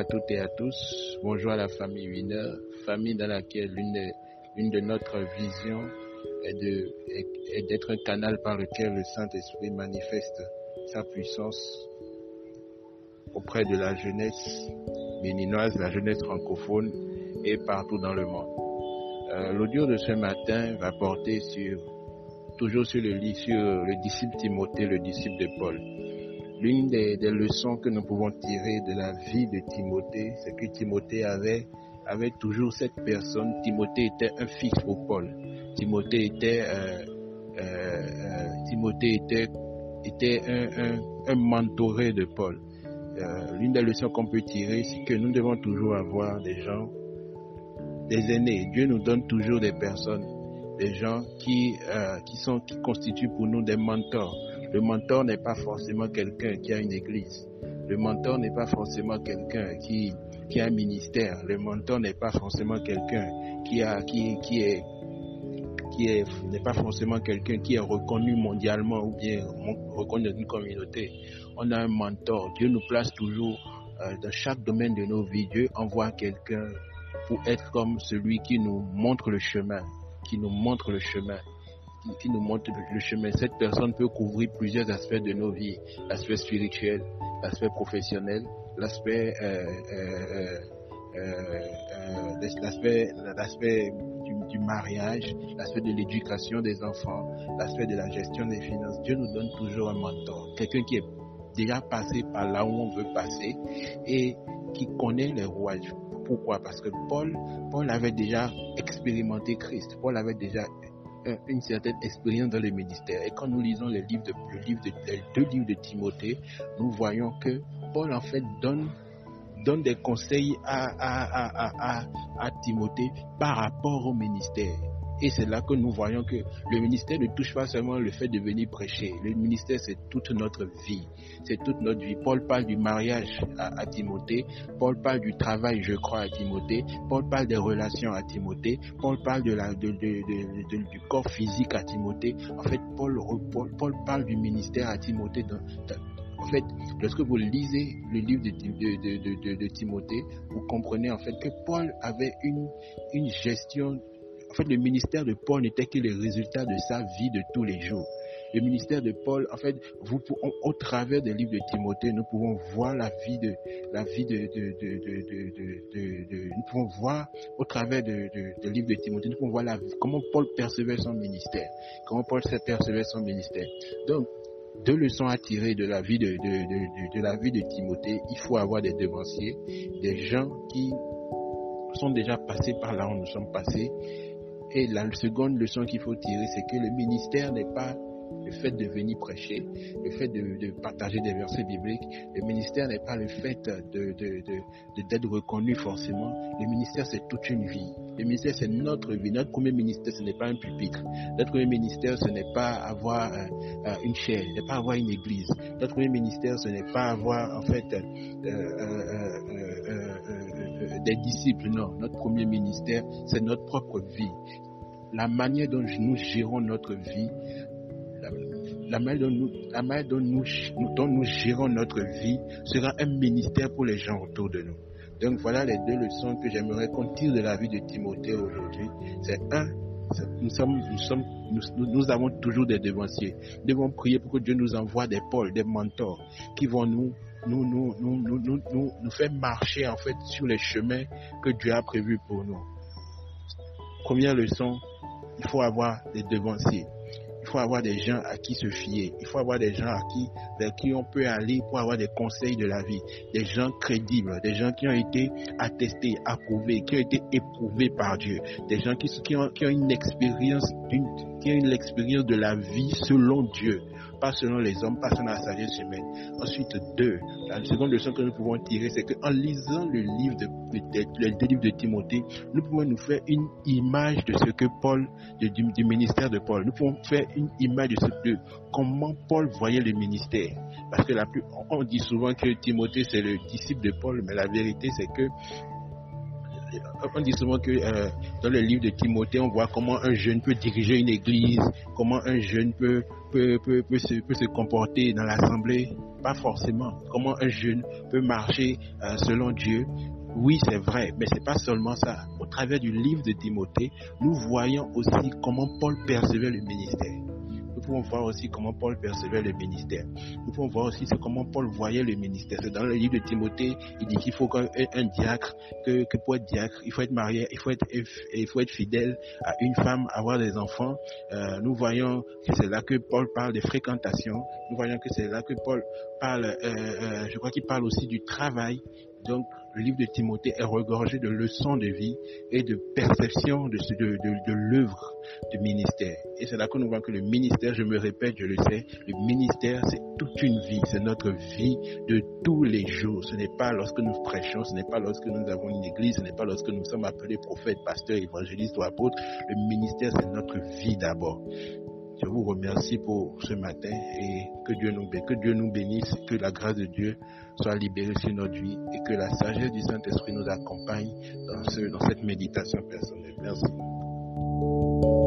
à toutes et à tous. Bonjour à la famille Winner, famille dans laquelle l'une de, une de notre visions est de- est d'être un canal par lequel le Saint-Esprit manifeste sa puissance auprès de la jeunesse béninoise, la jeunesse francophone et partout dans le monde. Euh, L'audio de ce matin va porter sur, toujours sur le, lit- sur le disciple Timothée, le disciple de Paul. L'une des, leçons que nous pouvons tirer de la vie de Timothée, c'est que Timothée avait, toujours cette personne. Timothée était un fils pour Paul. Timothée était, euh, euh, euh, Timothée était, était un, un, mentoré de Paul. L'une des leçons qu'on peut tirer, c'est que nous devons toujours avoir des gens, des aînés. Dieu nous donne toujours des personnes, des gens qui, qui sont, qui constituent pour nous des mentors. Le mentor n'est pas forcément quelqu'un qui a une église. Le mentor n'est pas forcément quelqu'un qui, qui a un ministère. Le mentor n'est pas forcément quelqu'un qui qui, qui est, qui est, n'est pas forcément quelqu'un qui est reconnu mondialement ou bien reconnu dans une communauté. On a un mentor. Dieu nous place toujours euh, dans chaque domaine de nos vies. Dieu envoie quelqu'un pour être comme celui qui nous montre le chemin, qui nous montre le chemin qui, nous montre le, chemin. Cette personne peut couvrir plusieurs aspects de nos vies, l'aspect spirituel, l'aspect professionnel, l'aspect euh, euh, euh, l'aspect du, mariage, l'aspect de l'éducation des enfants, l'aspect de la gestion des finances. Dieu nous donne toujours un mentor, quelqu'un qui est déjà passé par là où on veut passer et qui connaît les rouages. Pourquoi? Parce que Paul, Paul avait déjà expérimenté Christ. Paul avait déjà une certaine expérience dans le ministère. Et quand nous lisons les livres de, livre de- les deux livres de Timothée, nous voyons que Paul en fait donne, donne des conseils à, à, à, à Timothée par rapport au ministère. Et c'est là que nous voyons que le ministère ne touche pas seulement le fait de venir prêcher. Le ministère, c'est toute notre vie. C'est toute notre vie. Paul parle du mariage à, Timothée. Paul parle du travail, je crois, à Timothée. Paul parle des relations à Timothée. Paul parle de la, de, de- du corps physique à Timothée. En fait, Paul, Paul, parle du ministère à Timothée. en fait, lorsque vous lisez le livre de, de, de- de Timothée, vous comprenez en fait que Paul avait une, une gestion. En fait, le ministère de Paul n'était que le résultat de sa vie de tous les jours. Le ministère de Paul, en fait, vous, au, travers des livres de Timothée, nous pouvons voir la vie de, la vie de, nous pouvons voir au travers de, de, de livres de Timothée, nous pouvons voir la, comment Paul percevait son ministère, comment Paul percevait son ministère. Donc, deux leçons à tirer de la vie de, de, de la vie de Timothée. Il faut avoir des devanciers, des gens qui sont déjà passés par là où nous sommes passés. Et la seconde leçon qu'il faut tirer, c'est que le ministère n'est pas le fait de venir prêcher, le fait de, partager des versets bibliques. Le ministère n'est pas le fait de, d'être reconnu forcément. Le ministère, c'est toute une vie. Le ministère, c'est notre vie. Notre premier ministère, ce n'est pas un pupitre. Notre premier ministère, ce n'est pas avoir euh, euh, une chaire, ce n'est pas avoir une église. Notre premier ministère, ce n'est pas avoir en fait euh, euh, des disciples. Non, notre premier ministère, c'est notre propre vie. La manière dont nous gérons notre vie, la, manière dont nous, la manière dont nous, dont nous gérons notre vie sera un ministère pour les gens autour de nous. Donc voilà les deux leçons que j'aimerais qu'on tire de la vie de Timothée aujourd'hui. C'est un, nous sommes, nous sommes, nous- nous avons toujours des devanciers. Nous devons prier pour que Dieu nous envoie des pôles, des mentors qui vont nous, nous, nous, nous, nous, nous, faire marcher en fait sur les chemins que Dieu a prévus pour nous. Première leçon, il faut avoir des devanciers. Il faut avoir des gens à qui se fier. Il faut avoir des gens à qui, vers qui on peut aller pour avoir des conseils de la vie. Des gens crédibles, des gens qui ont été attestés, approuvés, qui ont été éprouvés par Dieu. Des gens qui, qui, ont, qui ont une expérience, d'une- qui ont une expérience de la vie selon Dieu. Pas selon les hommes, pas selon la sagesse humaine. Ensuite, deux, la seconde leçon que nous pouvons tirer, c'est qu'en lisant le livre de, de- de- Timothée, nous pouvons nous faire une image de ce que Paul, de- du, ministère de Paul, nous pouvons faire une image de, ce, de comment Paul voyait le ministère. Parce que la plus, on dit souvent que Timothée c'est le disciple de Paul, mais la vérité c'est que on dit souvent que euh, dans le livre de Timothée, on voit comment un jeune peut diriger une église, comment un jeune peut, peut, peut, peut, se, comporter dans l'assemblée. Pas forcément. Comment un jeune peut marcher euh, selon Dieu. Oui, c'est vrai, mais c'est pas seulement ça. Au travers du livre de Timothée, nous voyons aussi comment Paul percevait le ministère pouvons voir aussi comment Paul percevait le ministère. Nous pouvons voir aussi comment Paul voyait le ministère. C'est dans le livre de Timothée, il dit qu'il faut qu'un diacre, que, que, pour être diacre, il faut être marié, il faut être, il faut être fidèle à une femme, avoir des enfants. Euh, nous voyons que c'est là que Paul parle de fréquentation. Nous voyons que c'est là que Paul parle, euh, euh, je crois qu'il parle aussi du travail. Donc, le livre de Timothée est regorgé de leçons de vie et de perception de, de, l'œuvre du ministère. Et c'est là que nous voyons que le ministère, je me répète, je le sais, le ministère, c'est toute une vie, c'est notre vie de tous les jours. Ce n'est pas lorsque nous prêchons, ce n'est pas lorsque nous avons une église, ce n'est pas lorsque nous sommes appelés prophètes, pasteurs, évangélistes ou apôtres. Le ministère, c'est notre vie d'abord. Je vous remercie pour ce matin et que Dieu nous bénisse, que que la grâce de Dieu soit libérée sur notre vie et que la sagesse du Saint-Esprit nous accompagne dans cette méditation personnelle. Merci.